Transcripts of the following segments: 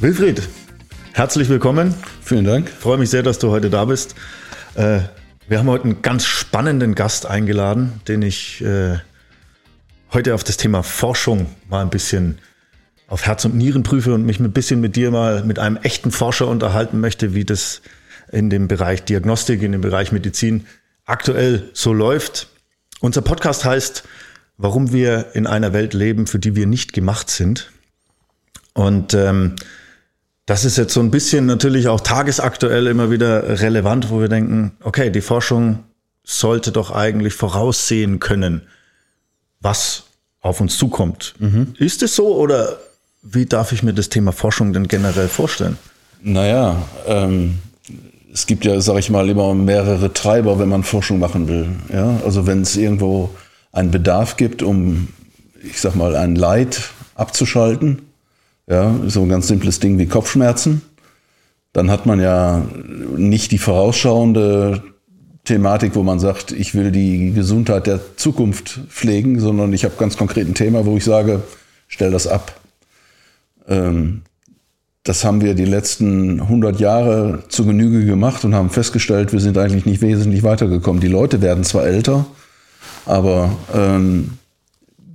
Wilfried, herzlich willkommen. Vielen Dank. Ich freue mich sehr, dass du heute da bist. Äh, wir haben heute einen ganz spannenden Gast eingeladen, den ich äh, heute auf das Thema Forschung mal ein bisschen auf Herz und Nieren prüfe und mich ein bisschen mit dir mal mit einem echten Forscher unterhalten möchte, wie das in dem Bereich Diagnostik, in dem Bereich Medizin aktuell so läuft. Unser Podcast heißt, warum wir in einer Welt leben, für die wir nicht gemacht sind. Und ähm, das ist jetzt so ein bisschen natürlich auch tagesaktuell immer wieder relevant, wo wir denken, okay, die Forschung sollte doch eigentlich voraussehen können, was auf uns zukommt. Mhm. Ist es so oder wie darf ich mir das Thema Forschung denn generell vorstellen? Naja, ähm, es gibt ja, sag ich mal, immer mehrere Treiber, wenn man Forschung machen will. Ja? Also wenn es irgendwo einen Bedarf gibt, um, ich sag mal, ein Leid abzuschalten, ja, so ein ganz simples Ding wie Kopfschmerzen, dann hat man ja nicht die vorausschauende Thematik, wo man sagt, ich will die Gesundheit der Zukunft pflegen, sondern ich habe ganz konkret ein Thema, wo ich sage, stell das ab. Ähm, das haben wir die letzten 100 Jahre zu Genüge gemacht und haben festgestellt, wir sind eigentlich nicht wesentlich weitergekommen. Die Leute werden zwar älter, aber ähm,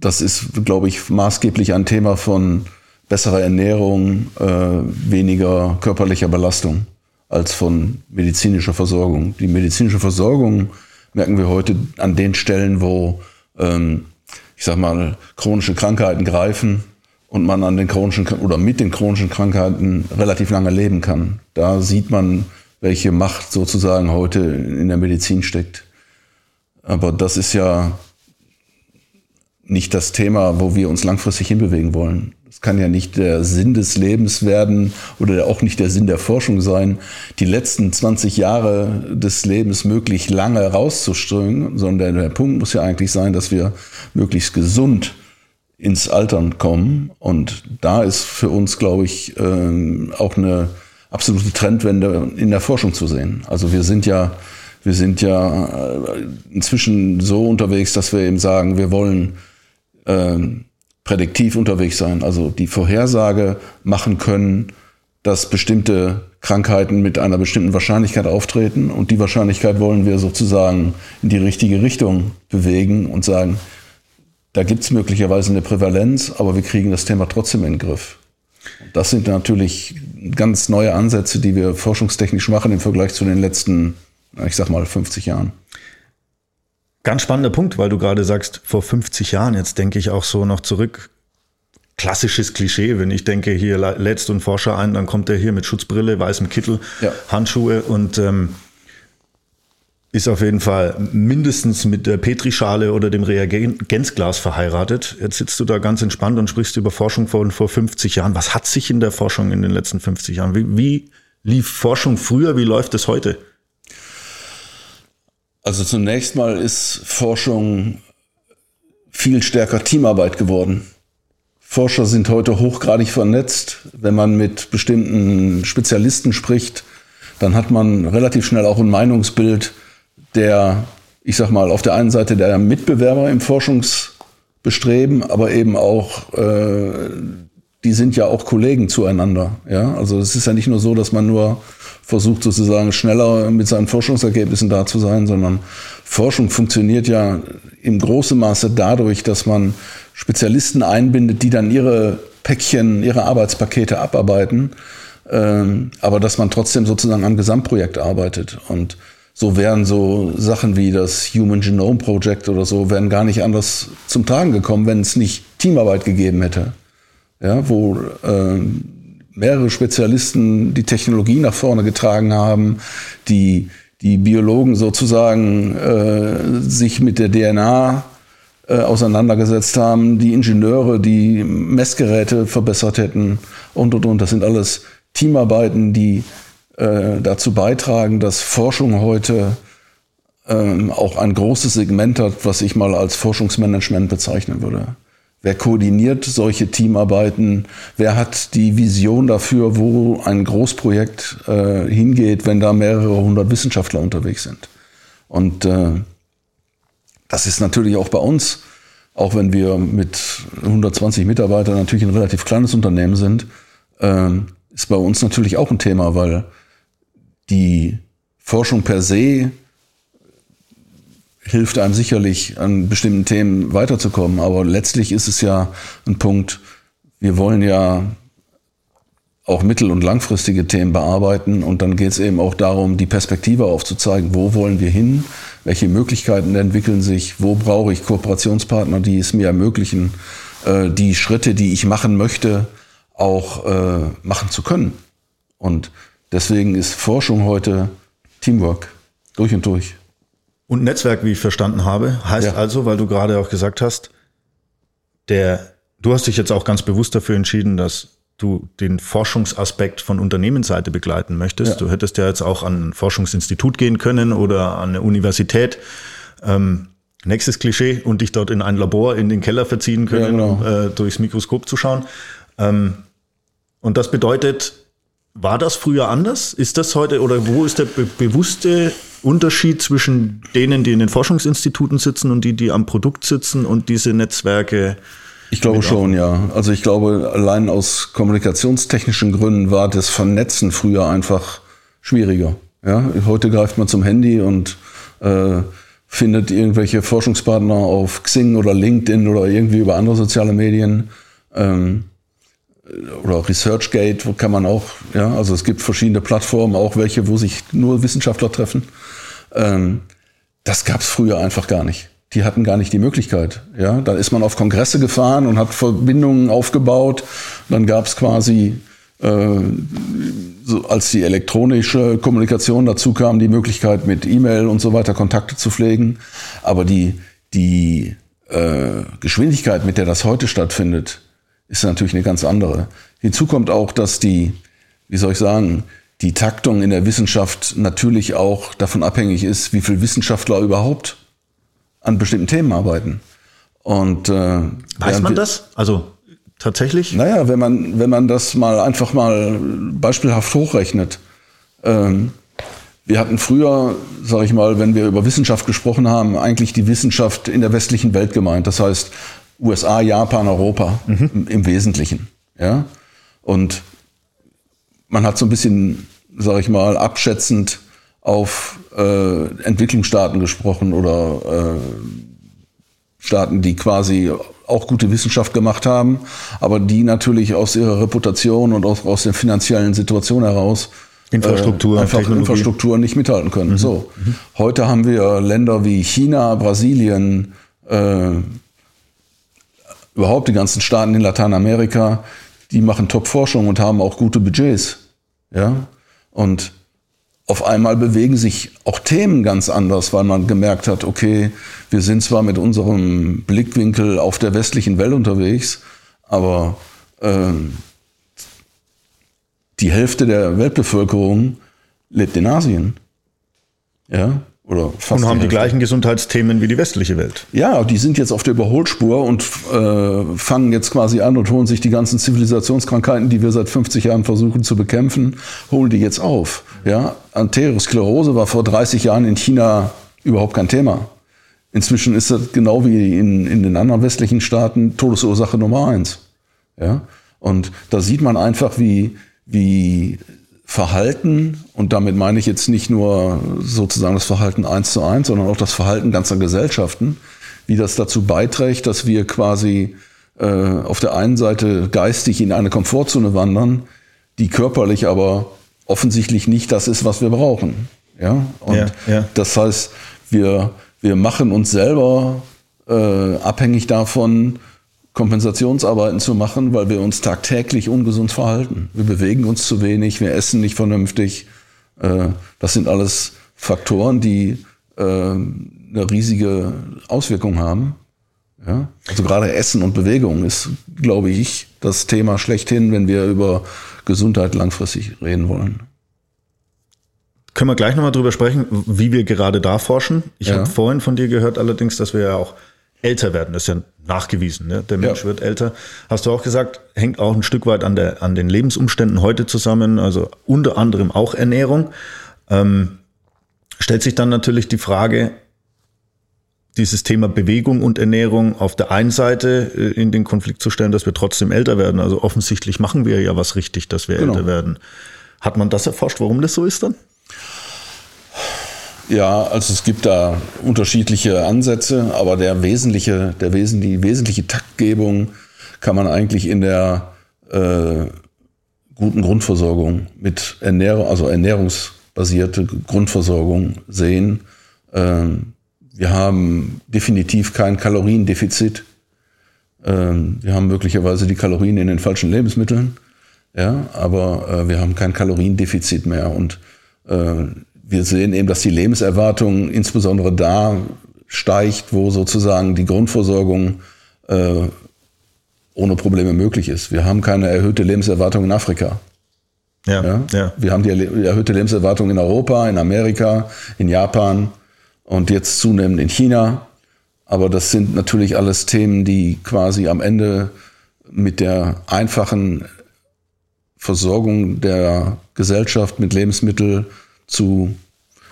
das ist, glaube ich, maßgeblich ein Thema von besserer Ernährung, äh, weniger körperlicher Belastung als von medizinischer Versorgung. Die medizinische Versorgung merken wir heute an den Stellen, wo, ähm, ich sag mal, chronische Krankheiten greifen und man an den chronischen oder mit den chronischen Krankheiten relativ lange leben kann. Da sieht man, welche Macht sozusagen heute in der Medizin steckt. Aber das ist ja nicht das Thema, wo wir uns langfristig hinbewegen wollen. Es kann ja nicht der Sinn des Lebens werden oder auch nicht der Sinn der Forschung sein, die letzten 20 Jahre des Lebens möglichst lange rauszustringen, sondern der Punkt muss ja eigentlich sein, dass wir möglichst gesund ins Altern kommen. Und da ist für uns, glaube ich, ähm, auch eine absolute Trendwende in der Forschung zu sehen. Also wir sind ja, wir sind ja äh, inzwischen so unterwegs, dass wir eben sagen, wir wollen ähm, prädiktiv unterwegs sein, also die Vorhersage machen können, dass bestimmte Krankheiten mit einer bestimmten Wahrscheinlichkeit auftreten und die Wahrscheinlichkeit wollen wir sozusagen in die richtige Richtung bewegen und sagen, da gibt es möglicherweise eine Prävalenz, aber wir kriegen das Thema trotzdem in den Griff. Das sind natürlich ganz neue Ansätze, die wir forschungstechnisch machen im Vergleich zu den letzten, ich sag mal, 50 Jahren. Ganz spannender Punkt, weil du gerade sagst, vor 50 Jahren, jetzt denke ich auch so noch zurück. Klassisches Klischee, wenn ich denke, hier lädst du einen Forscher ein, dann kommt er hier mit Schutzbrille, weißem Kittel, ja. Handschuhe und ähm, ist auf jeden Fall mindestens mit der Petrischale oder dem Reagenzglas verheiratet. Jetzt sitzt du da ganz entspannt und sprichst über Forschung von vor 50 Jahren. Was hat sich in der Forschung in den letzten 50 Jahren? Wie, wie lief Forschung früher? Wie läuft es heute? Also zunächst mal ist Forschung viel stärker Teamarbeit geworden. Forscher sind heute hochgradig vernetzt. Wenn man mit bestimmten Spezialisten spricht, dann hat man relativ schnell auch ein Meinungsbild, der, ich sag mal, auf der einen Seite der Mitbewerber im Forschungsbestreben, aber eben auch, äh, die sind ja auch Kollegen zueinander. Ja? Also es ist ja nicht nur so, dass man nur versucht sozusagen schneller mit seinen Forschungsergebnissen da zu sein, sondern Forschung funktioniert ja im großen Maße dadurch, dass man Spezialisten einbindet, die dann ihre Päckchen, ihre Arbeitspakete abarbeiten, ähm, aber dass man trotzdem sozusagen am Gesamtprojekt arbeitet. Und so wären so Sachen wie das Human Genome Project oder so, wären gar nicht anders zum Tragen gekommen, wenn es nicht Teamarbeit gegeben hätte. Ja, wo äh, mehrere Spezialisten die Technologie nach vorne getragen haben, die, die Biologen sozusagen äh, sich mit der DNA äh, auseinandergesetzt haben, die Ingenieure, die Messgeräte verbessert hätten und und und. Das sind alles Teamarbeiten, die äh, dazu beitragen, dass Forschung heute ähm, auch ein großes Segment hat, was ich mal als Forschungsmanagement bezeichnen würde. Wer koordiniert solche Teamarbeiten? Wer hat die Vision dafür, wo ein Großprojekt äh, hingeht, wenn da mehrere hundert Wissenschaftler unterwegs sind? Und äh, das ist natürlich auch bei uns, auch wenn wir mit 120 Mitarbeitern natürlich ein relativ kleines Unternehmen sind, äh, ist bei uns natürlich auch ein Thema, weil die Forschung per se hilft einem sicherlich, an bestimmten Themen weiterzukommen. Aber letztlich ist es ja ein Punkt, wir wollen ja auch mittel- und langfristige Themen bearbeiten. Und dann geht es eben auch darum, die Perspektive aufzuzeigen, wo wollen wir hin, welche Möglichkeiten entwickeln sich, wo brauche ich Kooperationspartner, die es mir ermöglichen, äh, die Schritte, die ich machen möchte, auch äh, machen zu können. Und deswegen ist Forschung heute Teamwork durch und durch. Und Netzwerk, wie ich verstanden habe, heißt ja. also, weil du gerade auch gesagt hast, der, du hast dich jetzt auch ganz bewusst dafür entschieden, dass du den Forschungsaspekt von Unternehmensseite begleiten möchtest. Ja. Du hättest ja jetzt auch an ein Forschungsinstitut gehen können oder an eine Universität. Ähm, nächstes Klischee und dich dort in ein Labor in den Keller verziehen können, ja, genau. um äh, durchs Mikroskop zu schauen. Ähm, und das bedeutet, war das früher anders? Ist das heute oder wo ist der be bewusste Unterschied zwischen denen, die in den Forschungsinstituten sitzen und die, die am Produkt sitzen und diese Netzwerke ich glaube schon, ja. Also ich glaube, allein aus kommunikationstechnischen Gründen war das Vernetzen früher einfach schwieriger. Ja, heute greift man zum Handy und äh, findet irgendwelche Forschungspartner auf Xing oder LinkedIn oder irgendwie über andere soziale Medien. Ähm, oder ResearchGate, wo kann man auch, ja, also es gibt verschiedene Plattformen, auch welche, wo sich nur Wissenschaftler treffen. Ähm, das gab es früher einfach gar nicht die hatten gar nicht die Möglichkeit. Ja, dann ist man auf Kongresse gefahren und hat Verbindungen aufgebaut. Dann gab es quasi, äh, so als die elektronische Kommunikation dazu kam, die Möglichkeit mit E-Mail und so weiter Kontakte zu pflegen. Aber die, die äh, Geschwindigkeit, mit der das heute stattfindet, ist natürlich eine ganz andere. Hinzu kommt auch, dass die, wie soll ich sagen, die Taktung in der Wissenschaft natürlich auch davon abhängig ist, wie viele Wissenschaftler überhaupt an bestimmten Themen arbeiten. Und äh, weiß man das? Also tatsächlich? Naja, wenn man wenn man das mal einfach mal beispielhaft hochrechnet. Ähm, wir hatten früher, sage ich mal, wenn wir über Wissenschaft gesprochen haben, eigentlich die Wissenschaft in der westlichen Welt gemeint. Das heißt USA, Japan, Europa mhm. im, im, Wesentlichen. Ja, und man hat so ein bisschen, sage ich mal, abschätzend auf äh, Entwicklungsstaaten gesprochen oder äh, Staaten, die quasi auch gute Wissenschaft gemacht haben, aber die natürlich aus ihrer Reputation und aus, aus der finanziellen Situation heraus Infrastruktur, äh, einfach Technologie. Infrastruktur nicht mithalten können. Mhm. So, mhm. heute haben wir Länder wie China, Brasilien, äh, überhaupt die ganzen Staaten in Lateinamerika, die machen Top-Forschung und haben auch gute Budgets. Ja, und auf einmal bewegen sich auch Themen ganz anders, weil man gemerkt hat, okay, wir sind zwar mit unserem Blickwinkel auf der westlichen Welt unterwegs, aber äh, die Hälfte der Weltbevölkerung lebt in Asien. Ja, oder fast und haben die, die gleichen Gesundheitsthemen wie die westliche Welt. Ja, die sind jetzt auf der Überholspur und äh, fangen jetzt quasi an und holen sich die ganzen Zivilisationskrankheiten, die wir seit 50 Jahren versuchen zu bekämpfen, holen die jetzt auf. Ja, Arteriosklerose war vor 30 Jahren in China überhaupt kein Thema. Inzwischen ist das genau wie in, in den anderen westlichen Staaten Todesursache Nummer eins. Ja, und da sieht man einfach, wie, wie Verhalten, und damit meine ich jetzt nicht nur sozusagen das Verhalten eins zu eins, sondern auch das Verhalten ganzer Gesellschaften, wie das dazu beiträgt, dass wir quasi äh, auf der einen Seite geistig in eine Komfortzone wandern, die körperlich aber offensichtlich nicht das ist, was wir brauchen. Ja, und ja, ja. das heißt, wir, wir machen uns selber äh, abhängig davon, Kompensationsarbeiten zu machen, weil wir uns tagtäglich ungesund verhalten. Wir bewegen uns zu wenig, wir essen nicht vernünftig. Äh, das sind alles Faktoren, die äh, eine riesige Auswirkung haben. Ja? Also gerade Essen und Bewegung ist, glaube ich, das Thema schlechthin, wenn wir über Gesundheit langfristig reden wollen. Können wir gleich nochmal drüber sprechen, wie wir gerade da forschen. Ich ja. habe vorhin von dir gehört allerdings, dass wir ja auch älter werden. Das ist ja nachgewiesen. Ne? Der Mensch ja. wird älter. Hast du auch gesagt, hängt auch ein Stück weit an, der, an den Lebensumständen heute zusammen, also unter anderem auch Ernährung. Ähm, stellt sich dann natürlich die Frage, dieses Thema Bewegung und Ernährung auf der einen Seite äh, in den Konflikt zu stellen, dass wir trotzdem älter werden. Also offensichtlich machen wir ja was richtig, dass wir genau. älter werden. Hat man das erforscht, warum das so ist dann? Ja, also es gibt da unterschiedliche Ansätze, aber der wesentliche, der Wesen, die wesentliche Taktgebung kann man eigentlich in der äh, guten Grundversorgung mit Ernährung, also ernährungsbasierte Grundversorgung sehen. Ähm, wir haben definitiv kein Kaloriendefizit. Ähm, wir haben möglicherweise die Kalorien in den falschen Lebensmitteln, ja, aber äh, wir haben kein Kaloriendefizit mehr und äh, wir sehen eben, dass die Lebenserwartung insbesondere da steigt, wo sozusagen die Grundversorgung äh, ohne Probleme möglich ist. Wir haben keine erhöhte Lebenserwartung in Afrika. Ja, ja? ja. Wir haben die erhöhte Lebenserwartung in Europa, in Amerika, in Japan und jetzt zunehmend in China. Aber das sind natürlich alles Themen, die quasi am Ende mit der einfachen Versorgung der Gesellschaft mit Lebensmitteln zu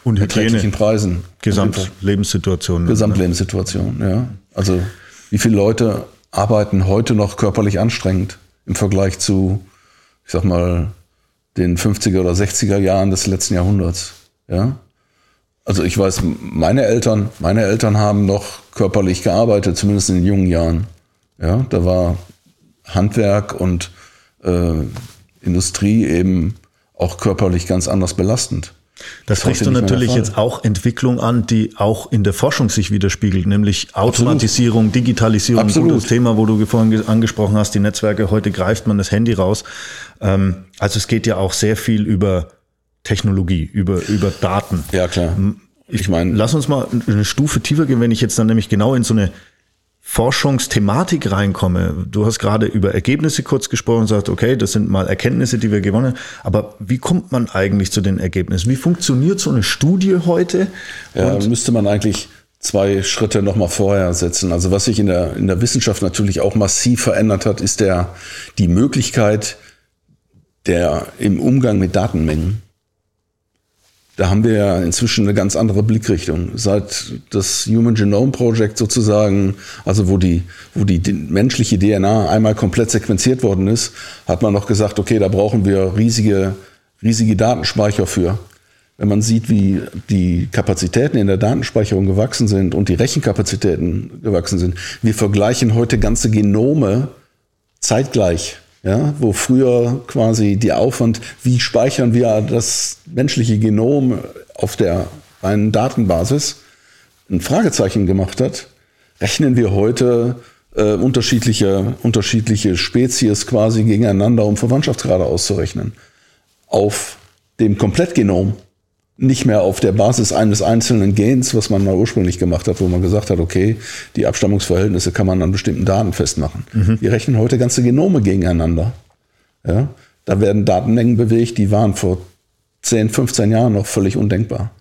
und erträglichen Preisen. Gesamtlebenssituation. Gesamtlebenssituation, ja. Also wie viele Leute arbeiten heute noch körperlich anstrengend im Vergleich zu, ich sag mal, den 50er oder 60er Jahren des letzten Jahrhunderts, ja. Also ich weiß, meine Eltern, meine Eltern haben noch körperlich gearbeitet, zumindest in den jungen Jahren. Ja, da war Handwerk und äh, Industrie eben auch körperlich ganz anders belastend. Das sprichst du natürlich jetzt auch Entwicklung an, die auch in der Forschung sich widerspiegelt, nämlich Automatisierung, Absolut. Digitalisierung, Absolut. gutes Thema, wo du vorhin angesprochen hast, die Netzwerke, heute greift man das Handy raus. Ähm, also es geht ja auch sehr viel über Technologie, über, über Daten. Ja, klar. Ich meine, lass uns mal eine Stufe tiefer gehen, wenn ich jetzt dann nämlich genau in so eine Forschungsthematik reinkomme. Du hast gerade über Ergebnisse kurz gesprochen und gesagt, okay, das sind mal Erkenntnisse, die wir gewonnen haben. Aber wie kommt man eigentlich zu den Ergebnissen? Wie funktioniert so eine Studie heute? Ja, müsste man eigentlich zwei Schritte nochmal vorher setzen. Also was sich in der, in der Wissenschaft natürlich auch massiv verändert hat, ist der, die Möglichkeit der im Umgang mit Datenmengen da haben wir ja inzwischen eine ganz andere Blickrichtung. Seit das Human Genome Project sozusagen, also wo die, wo die menschliche DNA einmal komplett sequenziert worden ist, hat man noch gesagt, okay, da brauchen wir riesige, riesige Datenspeicher für. Wenn man sieht, wie die Kapazitäten in der Datenspeicherung gewachsen sind und die Rechenkapazitäten gewachsen sind, wir vergleichen heute ganze Genome zeitgleich ja, wo früher quasi die Aufwand, wie speichern wir das menschliche Genom auf der reinen Datenbasis, ein Fragezeichen gemacht hat, rechnen wir heute äh, unterschiedliche, unterschiedliche Spezies quasi gegeneinander, um Verwandtschaftsgrade auszurechnen. Auf dem Komplettgenom nicht mehr auf der Basis eines einzelnen Gens, was man mal ursprünglich gemacht hat, wo man gesagt hat, okay, die Abstammungsverhältnisse kann man an bestimmten Daten festmachen. Mhm. Wir rechnen heute ganze Genome gegeneinander. Ja? Da werden Datenmengen bewegt, die waren vor 10, 15 Jahren noch völlig undenkbar.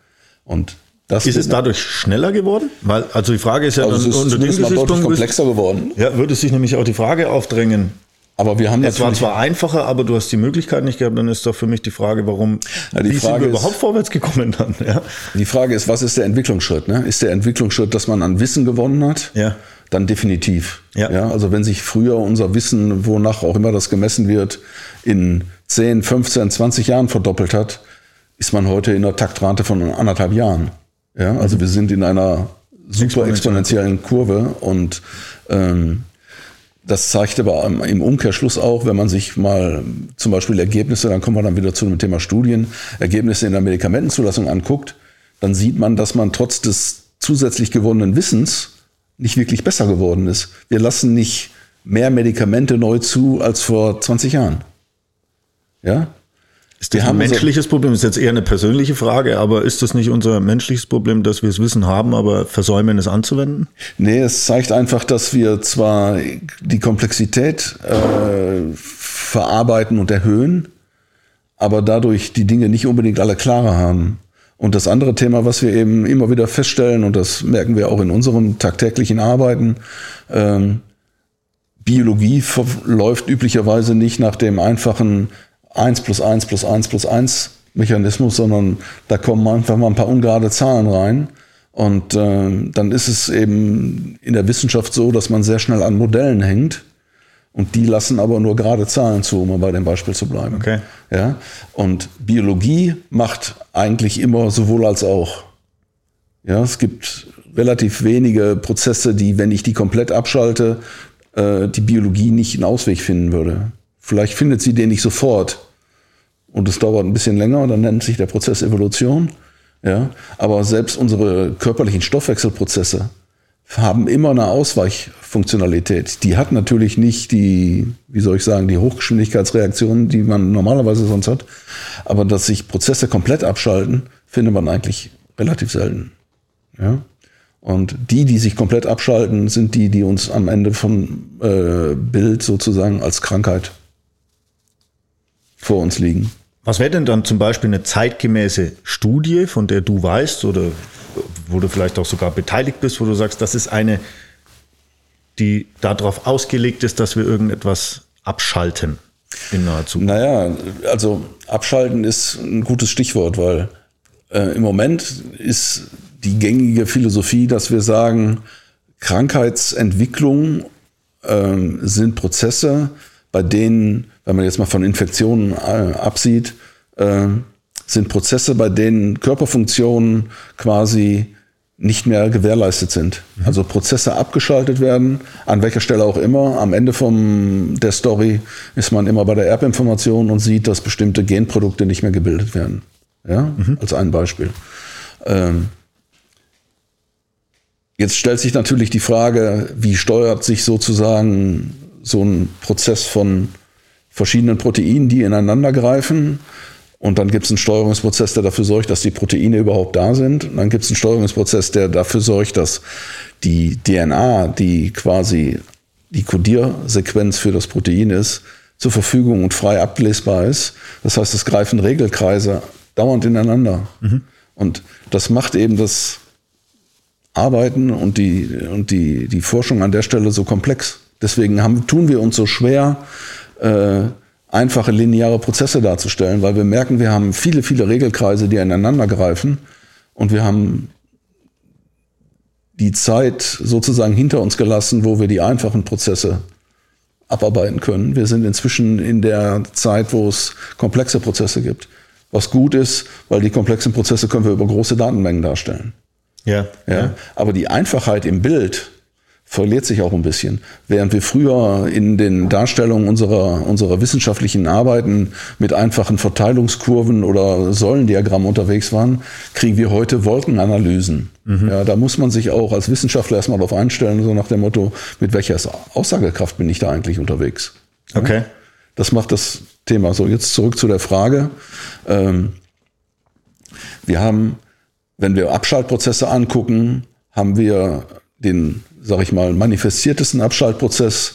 Und das ist es dadurch schneller geworden? Weil, also die Frage ist ja, also es ist unter dem deutlich komplexer geworden. Ja, würde sich nämlich auch die Frage aufdrängen, aber wir haben Es war zwar einfacher, aber du hast die Möglichkeit nicht gehabt. Dann ist doch für mich die Frage, warum ja, die wie Frage sind wir ist, überhaupt vorwärts gekommen dann? Ja? Die Frage ist, was ist der Entwicklungsschritt? Ne? Ist der Entwicklungsschritt, dass man an Wissen gewonnen hat? Ja. Dann definitiv. Ja. ja. Also wenn sich früher unser Wissen, wonach auch immer das gemessen wird, in 10, 15, 20 Jahren verdoppelt hat, ist man heute in einer Taktrate von anderthalb Jahren. Ja, also mhm. wir sind in einer super exponentiellen Kurve und ähm, das zeigt aber im Umkehrschluss auch, wenn man sich mal zum Beispiel Ergebnisse, dann kommen wir dann wieder zu dem Thema Studien, Ergebnisse in der Medikamentenzulassung anguckt, dann sieht man, dass man trotz des zusätzlich gewonnenen Wissens nicht wirklich besser geworden ist. Wir lassen nicht mehr Medikamente neu zu als vor 20 Jahren. Ja? Ist das ein menschliches Problem? Das ist jetzt eher eine persönliche Frage, aber ist das nicht unser menschliches Problem, dass wir das Wissen haben, aber versäumen, es anzuwenden? Nee, es zeigt einfach, dass wir zwar die Komplexität äh, verarbeiten und erhöhen, aber dadurch die Dinge nicht unbedingt alle klarer haben. Und das andere Thema, was wir eben immer wieder feststellen, und das merken wir auch in unserem tagtäglichen Arbeiten, ähm, Biologie läuft üblicherweise nicht nach dem einfachen 1 plus 1 plus 1 plus 1 Mechanismus, sondern da kommen einfach mal ein paar ungerade Zahlen rein. Und äh, dann ist es eben in der Wissenschaft so, dass man sehr schnell an Modellen hängt. Und die lassen aber nur gerade Zahlen zu, um mal bei dem Beispiel zu bleiben. Okay. Ja? Und Biologie macht eigentlich immer sowohl als auch. Ja, es gibt relativ wenige Prozesse, die, wenn ich die komplett abschalte, äh, die Biologie nicht einen Ausweg finden würde. Vielleicht findet sie den nicht sofort. Und es dauert ein bisschen länger, dann nennt sich der Prozess Evolution. Ja, aber selbst unsere körperlichen Stoffwechselprozesse haben immer eine Ausweichfunktionalität. Die hat natürlich nicht die, wie soll ich sagen, die Hochgeschwindigkeitsreaktionen, die man normalerweise sonst hat. Aber dass sich Prozesse komplett abschalten, findet man eigentlich relativ selten. Ja? Und die, die sich komplett abschalten, sind die, die uns am Ende von äh, Bild sozusagen als Krankheit vor uns liegen. Was wäre denn dann zum Beispiel eine zeitgemäße Studie, von der du weißt oder wo du vielleicht auch sogar beteiligt bist, wo du sagst, das ist eine, die darauf ausgelegt ist, dass wir irgendetwas abschalten in naher Zukunft? Naja, also abschalten ist ein gutes Stichwort, weil äh, im Moment ist die gängige Philosophie, dass wir sagen, Krankheitsentwicklung äh, sind Prozesse, bei denen, wenn man jetzt mal von Infektionen äh, absieht, äh, sind Prozesse, bei denen Körperfunktionen quasi nicht mehr gewährleistet sind. Mhm. Also Prozesse abgeschaltet werden, an welcher Stelle auch immer. Am Ende vom, der Story ist man immer bei der Erbinformation und sieht, dass bestimmte Genprodukte nicht mehr gebildet werden. Ja, mhm. als ein Beispiel. Ähm, jetzt stellt sich natürlich die Frage, wie steuert sich sozusagen so ein Prozess von verschiedenen Proteinen, die ineinander greifen. Und dann gibt es einen Steuerungsprozess, der dafür sorgt, dass die Proteine überhaupt da sind. Und dann gibt es einen Steuerungsprozess, der dafür sorgt, dass die DNA, die quasi die Kodiersequenz für das Protein ist, zur Verfügung und frei ablesbar ist. Das heißt, es greifen Regelkreise dauernd ineinander. Mhm. Und das macht eben das Arbeiten und die, und die, die Forschung an der Stelle so komplex. Deswegen haben, tun wir uns so schwer, äh, einfache lineare Prozesse darzustellen, weil wir merken, wir haben viele, viele Regelkreise, die ineinander greifen und wir haben die Zeit sozusagen hinter uns gelassen, wo wir die einfachen Prozesse abarbeiten können. Wir sind inzwischen in der Zeit, wo es komplexe Prozesse gibt. Was gut ist, weil die komplexen Prozesse können wir über große Datenmengen darstellen. Ja, ja. ja. Aber die Einfachheit im Bild verliert sich auch ein bisschen. Während wir früher in den Darstellungen unserer, unserer wissenschaftlichen Arbeiten mit einfachen Verteilungskurven oder Säulendiagrammen unterwegs waren, kriegen wir heute Wolkenanalysen. Mhm. Ja, da muss man sich auch als Wissenschaftler erstmal darauf einstellen, so nach dem Motto, mit welcher Aussagekraft bin ich da eigentlich unterwegs? Okay. Das macht das Thema. So, jetzt zurück zu der Frage. Ähm, wir haben, wenn wir Abschaltprozesse angucken, haben wir den sage ich mal, manifestiertesten Abschaltprozess,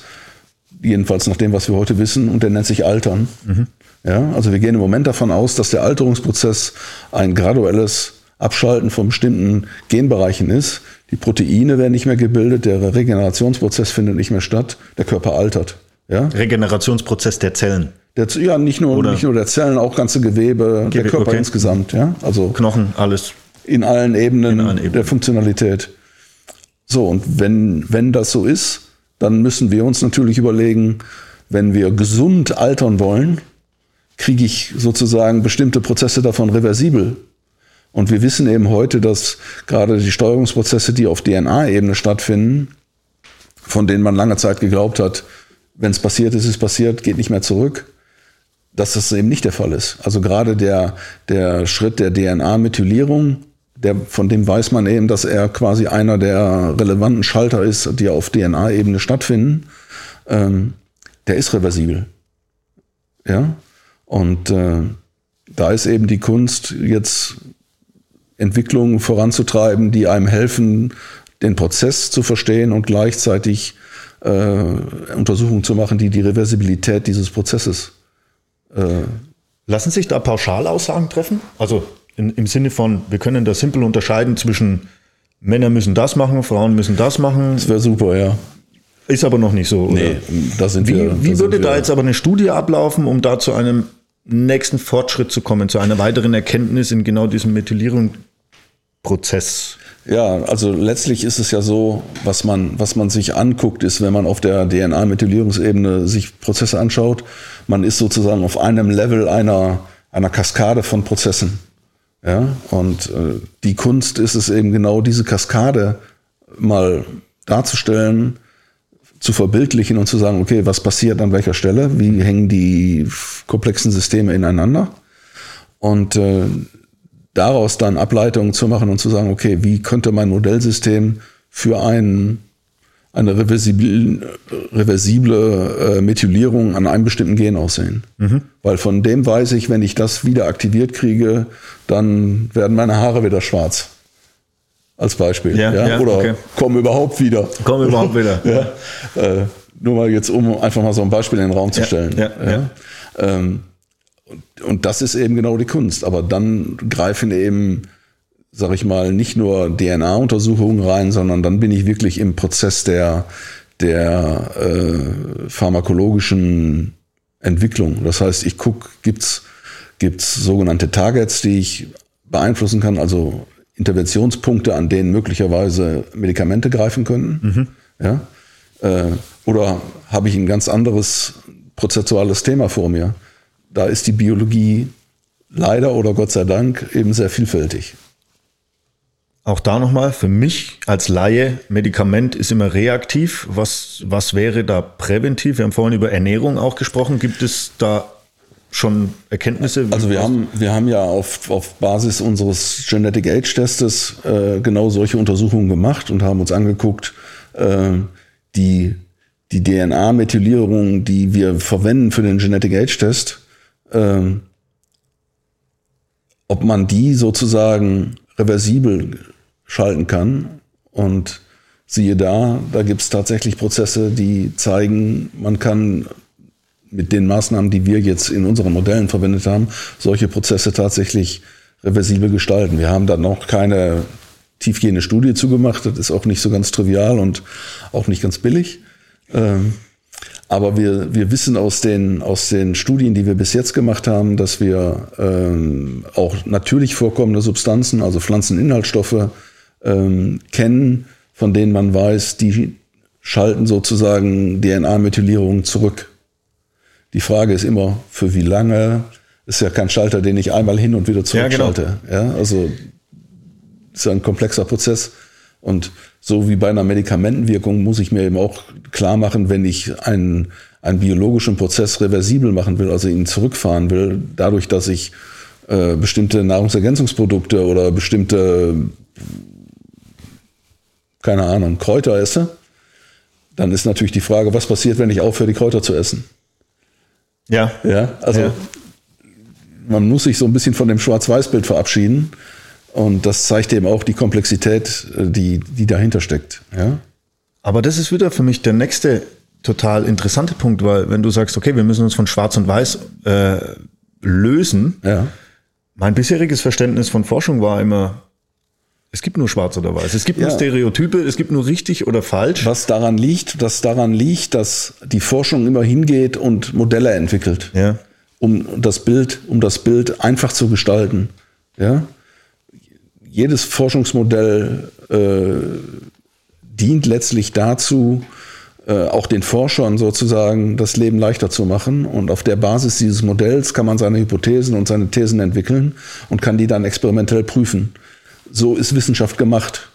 jedenfalls nach dem, was wir heute wissen, und der nennt sich Altern. Mhm. Ja, also wir gehen im Moment davon aus, dass der Alterungsprozess ein graduelles Abschalten von bestimmten Genbereichen ist. Die Proteine werden nicht mehr gebildet, der Regenerationsprozess findet nicht mehr statt, der Körper altert. Ja? Regenerationsprozess der Zellen. Der, ja, nicht nur, nicht nur der Zellen, auch ganze Gewebe, Gewebe der Körper okay. insgesamt. Ja? Also Knochen, alles. In allen Ebenen, in allen Ebenen. der Funktionalität. So, und wenn, wenn das so ist, dann müssen wir uns natürlich überlegen, wenn wir gesund altern wollen, kriege ich sozusagen bestimmte Prozesse davon reversibel. Und wir wissen eben heute, dass gerade die Steuerungsprozesse, die auf DNA-Ebene stattfinden, von denen man lange Zeit geglaubt hat, wenn es passiert ist, ist es passiert, geht nicht mehr zurück, dass das eben nicht der Fall ist. Also gerade der, der Schritt der DNA-Methylierung der, von dem weiß man eben, dass er quasi einer der relevanten Schalter ist, die auf DNA-Ebene stattfinden. Ähm, der ist reversibel. Ja. Und äh, da ist eben die Kunst, jetzt Entwicklungen voranzutreiben, die einem helfen, den Prozess zu verstehen und gleichzeitig äh, Untersuchungen zu machen, die die Reversibilität dieses Prozesses. Äh, Lassen sich da Pauschalaussagen treffen? Also in, im Sinne von, wir können da simpel unterscheiden zwischen Männer müssen das machen, Frauen müssen das machen. Das wäre super, ja. Ist aber noch nicht so. Oder? Nee, da sind wie, wir. Wie würde da jetzt aber eine Studie ablaufen, um da zu einem nächsten Fortschritt zu kommen, zu einer weiteren Erkenntnis in genau diesem Methylierungsprozess? Ja, also letztlich ist es ja so, was man, was man sich anguckt, ist, wenn man auf der DNA-Methylierungsebene sich Prozesse anschaut, man ist sozusagen auf einem Level einer, einer Kaskade von Prozessen. Ja, und äh, die Kunst ist es eben genau diese Kaskade mal darzustellen, zu verbildlichen und zu sagen, okay, was passiert an welcher Stelle, wie hängen die komplexen Systeme ineinander? Und äh, daraus dann Ableitungen zu machen und zu sagen, okay, wie könnte mein Modellsystem für einen, eine reversible, reversible äh, Methylierung an einem bestimmten Gen aussehen. Mhm. Weil von dem weiß ich, wenn ich das wieder aktiviert kriege, dann werden meine Haare wieder schwarz. Als Beispiel. Ja, ja? ja Oder okay. kommen überhaupt wieder. Kommen überhaupt wieder. ja. Äh, nur mal jetzt, um einfach mal so ein Beispiel in den Raum zu stellen. Ähm, und, und das ist eben genau die Kunst. Aber dann greifen eben, sag ich mal, nicht nur DNA-Untersuchungen rein, sondern dann bin ich wirklich im Prozess der, der äh, pharmakologischen Entwicklung. Das heißt, ich gucke, gibt's gibt's sogenannte Targets, die ich beeinflussen kann, also Interventionspunkte, an denen möglicherweise Medikamente greifen können. Mhm. Ja? Äh, oder habe ich ein ganz anderes prozessuales Thema vor mir? da ist die Biologie leider oder Gott sei Dank eben sehr vielfältig. Auch da nochmal, für mich als Laie, Medikament ist immer reaktiv. Was, was wäre da präventiv? Wir haben vorhin über Ernährung auch gesprochen. Gibt es da schon Erkenntnisse? Also wir haben, wir haben ja auf, auf Basis unseres Genetic Age Testes äh, genau solche Untersuchungen gemacht und haben uns angeguckt, äh, die, die DNA-Methylierung, die wir verwenden für den Genetic Age Test, ähm, ob man die sozusagen reversibel schalten kann. Und siehe da, da gibt es tatsächlich Prozesse, die zeigen, man kann mit den Maßnahmen, die wir jetzt in unseren Modellen verwendet haben, solche Prozesse tatsächlich reversibel gestalten. Wir haben da noch keine tiefgehende Studie zugemacht. Das ist auch nicht so ganz trivial und auch nicht ganz billig. Ähm, aber wir, wir wissen aus den, aus den Studien, die wir bis jetzt gemacht haben, dass wir ähm, auch natürlich vorkommende Substanzen, also Pflanzeninhaltsstoffe, ähm, kennen, von denen man weiß, die schalten sozusagen DNA-Methylierung zurück. Die Frage ist immer, für wie lange? Ist ja kein Schalter, den ich einmal hin und wieder zurückschalte. Ja, genau. ja, also ist ja ein komplexer Prozess. Und so wie bei einer Medikamentenwirkung muss ich mir eben auch klar machen, wenn ich einen, einen biologischen Prozess reversibel machen will, also ihn zurückfahren will, dadurch, dass ich äh, bestimmte Nahrungsergänzungsprodukte oder bestimmte, keine Ahnung, Kräuter esse, dann ist natürlich die Frage, was passiert, wenn ich aufhöre, die Kräuter zu essen? Ja. Ja, also ja. man muss sich so ein bisschen von dem Schwarz-Weiß-Bild verabschieden und das zeigt eben auch die Komplexität, äh, die, die dahinter steckt. Ja? Aber das ist wieder für mich der nächste total interessante Punkt, weil wenn du sagst, okay, wir müssen uns von Schwarz und Weiß äh, lösen, ja. mein bisheriges Verständnis von Forschung war immer, es gibt nur Schwarz oder Weiß. Es gibt ja. nur Stereotype, es gibt nur richtig oder falsch. Was daran liegt, dass daran liegt, dass die Forschung immer hingeht und Modelle entwickelt, ja. um das Bild, um das Bild einfach zu gestalten. Ja jedes Forschungsmodell äh, dient letztlich dazu, äh, auch den Forschern sozusagen das Leben leichter zu machen. Und auf der Basis dieses Modells kann man seine Hypothesen und seine Thesen entwickeln und kann die dann experimentell prüfen. So ist Wissenschaft gemacht.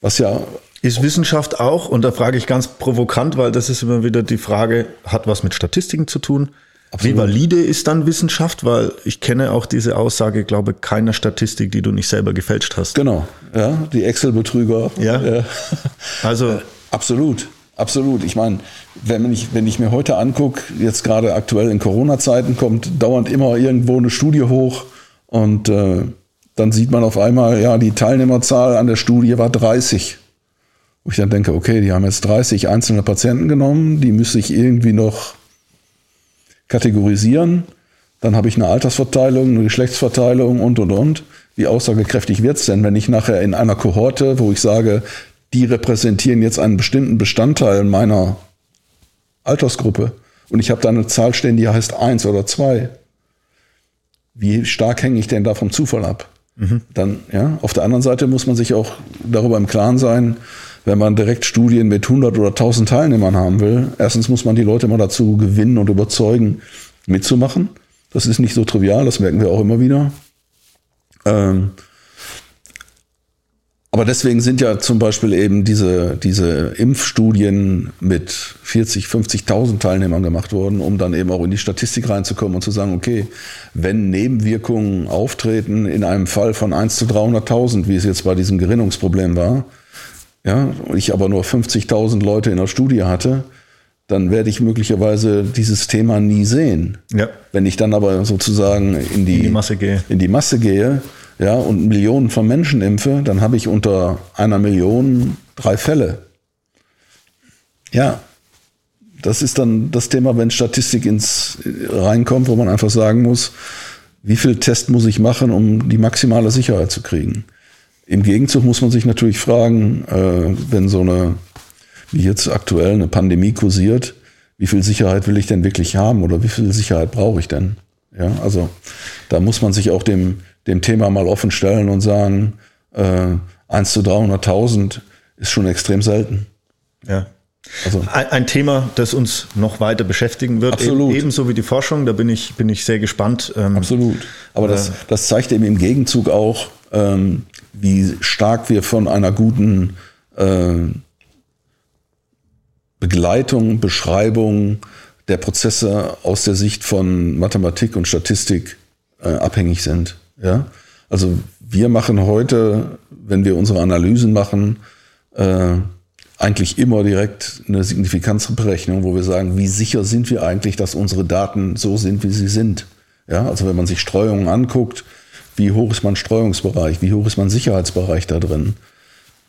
Was ja ist Wissenschaft auch, und da frage ich ganz provokant, weil das ist immer wieder die Frage, hat was mit Statistiken zu tun? Absolut. Wie valide ist dann Wissenschaft? Weil ich kenne auch diese Aussage, glaube keiner Statistik, die du nicht selber gefälscht hast. Genau, ja, die Excel-Betrüger. Ja. ja. Also äh, absolut, absolut. Ich meine, wenn ich, wenn ich mir heute angucke, jetzt gerade aktuell in Corona-Zeiten kommt dauernd immer irgendwo eine Studie hoch und äh, dann sieht man auf einmal, ja, die Teilnehmerzahl an der Studie war 30. Wo ich dann denke, okay, die haben jetzt 30 einzelne Patienten genommen, die müsste ich irgendwie noch kategorisieren. Dann habe ich eine Altersverteilung, eine Geschlechtsverteilung und, und, und. Wie aussagekräftig wird es denn, wenn ich nachher in einer Kohorte, wo ich sage, die repräsentieren jetzt einen bestimmten Bestandteil meiner Altersgruppe und ich habe da eine Zahl stehen, die heißt eins oder zwei. Wie stark hänge ich denn da vom Zufall ab? Mhm. Dann, ja, auf der anderen Seite muss man sich auch darüber im Klaren sein, wenn man direkt Studien mit 100 oder 1000 Teilnehmern haben will. Erstens muss man die Leute mal dazu gewinnen und überzeugen, mitzumachen. Das ist nicht so trivial, das merken wir auch immer wieder. Ähm, aber deswegen sind ja zum Beispiel eben diese, diese Impfstudien mit 40, 50.000 Teilnehmern gemacht worden, um dann eben auch in die Statistik reinzukommen und zu sagen, okay, wenn Nebenwirkungen auftreten in einem Fall von 1 zu 300.000, wie es jetzt bei diesem Gerinnungsproblem war, ja, und ich aber nur 50.000 Leute in der Studie hatte, dann werde ich möglicherweise dieses Thema nie sehen. Ja. Wenn ich dann aber sozusagen in die, in die Masse gehe, in die Masse gehe ja, und Millionen von Menschen impfe, dann habe ich unter einer Million drei Fälle. Ja, das ist dann das Thema, wenn Statistik ins reinkommt, wo man einfach sagen muss, wie viel Test muss ich machen, um die maximale Sicherheit zu kriegen. Im Gegenzug muss man sich natürlich fragen, äh, wenn so eine, wie jetzt aktuell, eine Pandemie kursiert, wie viel Sicherheit will ich denn wirklich haben oder wie viel Sicherheit brauche ich denn? Ja, also da muss man sich auch dem, dem Thema mal offen stellen und sagen, äh, 1 zu 300.000 ist schon extrem selten. Ja. Also, ein, ein, Thema, das uns noch weiter beschäftigen wird, absolut. ebenso wie die Forschung, da bin ich, bin ich sehr gespannt. Ähm, absolut. Aber das, äh, das zeigt eben im Gegenzug auch, ähm, wie stark wir von einer guten äh, Begleitung, Beschreibung der Prozesse aus der Sicht von Mathematik und Statistik äh, abhängig sind. Ja? Also wir machen heute, wenn wir unsere Analysen machen, äh, eigentlich immer direkt eine Signifikanzberechnung, wo wir sagen, wie sicher sind wir eigentlich, dass unsere Daten so sind, wie sie sind. Ja, also wenn man sich Streuungen anguckt, wie hoch ist mein Streuungsbereich, wie hoch ist mein Sicherheitsbereich da drin,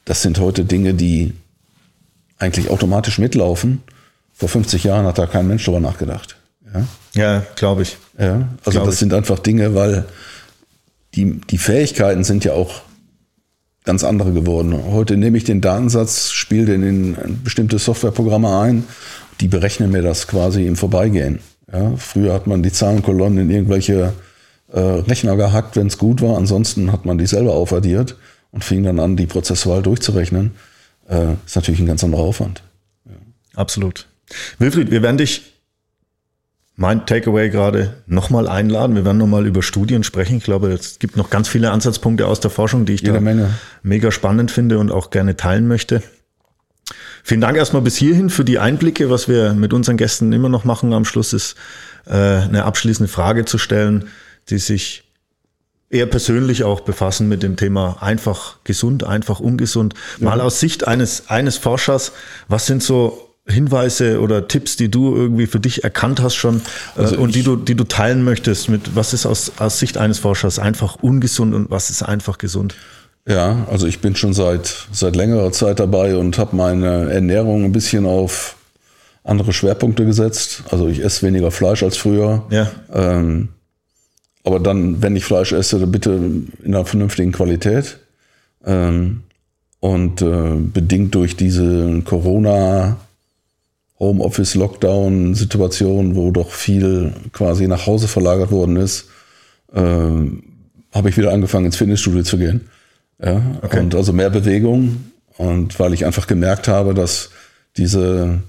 das sind heute Dinge, die eigentlich automatisch mitlaufen. Vor 50 Jahren hat da kein Mensch drüber nachgedacht. Ja, ja glaube ich. Ja, also glaub das ich. sind einfach Dinge, weil die, die Fähigkeiten sind ja auch ganz andere geworden. Heute nehme ich den Datensatz, spiele den in bestimmte Softwareprogramme ein, die berechnen mir das quasi im Vorbeigehen. Ja, früher hat man die Zahlenkolonnen in irgendwelche äh, Rechner gehackt, wenn es gut war. Ansonsten hat man die selber aufaddiert und fing dann an, die prozessual durchzurechnen. Äh, ist natürlich ein ganz anderer Aufwand. Ja. Absolut. Wilfried, wir werden dich mein Takeaway gerade nochmal einladen. Wir werden nochmal über Studien sprechen. Ich glaube, es gibt noch ganz viele Ansatzpunkte aus der Forschung, die ich Jede da Menge. mega spannend finde und auch gerne teilen möchte. Vielen Dank erstmal bis hierhin für die Einblicke. Was wir mit unseren Gästen immer noch machen am Schluss ist, äh, eine abschließende Frage zu stellen, die sich eher persönlich auch befassen mit dem Thema einfach gesund, einfach ungesund. Mal aus Sicht eines, eines Forschers, was sind so Hinweise oder Tipps, die du irgendwie für dich erkannt hast schon äh, also und die du, die du teilen möchtest mit, was ist aus, aus Sicht eines Forschers einfach ungesund und was ist einfach gesund? Ja, also ich bin schon seit, seit längerer Zeit dabei und habe meine Ernährung ein bisschen auf andere Schwerpunkte gesetzt. Also ich esse weniger Fleisch als früher. Ja. Ähm, aber dann, wenn ich Fleisch esse, dann bitte in einer vernünftigen Qualität. Ähm, und äh, bedingt durch diese Corona- Homeoffice-Lockdown-Situation, wo doch viel quasi nach Hause verlagert worden ist, äh, habe ich wieder angefangen ins Fitnessstudio zu gehen. Ja, okay. Und also mehr Bewegung. Und weil ich einfach gemerkt habe, dass diese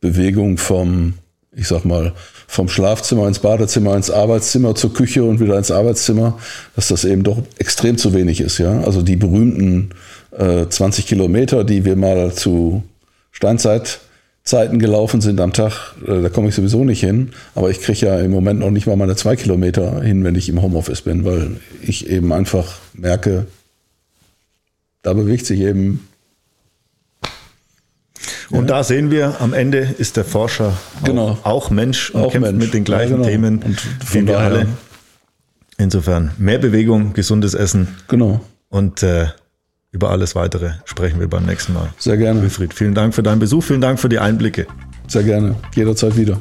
Bewegung vom, ich sag mal, vom Schlafzimmer ins Badezimmer, ins Arbeitszimmer, zur Küche und wieder ins Arbeitszimmer, dass das eben doch extrem zu wenig ist. Ja, also die berühmten äh, 20 Kilometer, die wir mal zu Steinzeit Zeiten gelaufen sind am Tag, äh, da komme ich sowieso nicht hin. Aber ich kriege ja im Moment noch nicht mal meine zwei Kilometer hin, wenn ich im Homeoffice bin, weil ich eben einfach merke, da bewegt sich eben. Und ja. da sehen wir, am Ende ist der Forscher genau. auch, auch Mensch und auch kämpft Mensch. mit den gleichen ja, genau. Themen und wie wir alle. Insofern mehr Bewegung, gesundes Essen. Genau. Und äh, über alles weitere sprechen wir beim nächsten Mal. Sehr gerne. Wilfried, vielen Dank für deinen Besuch, vielen Dank für die Einblicke. Sehr gerne, jederzeit wieder.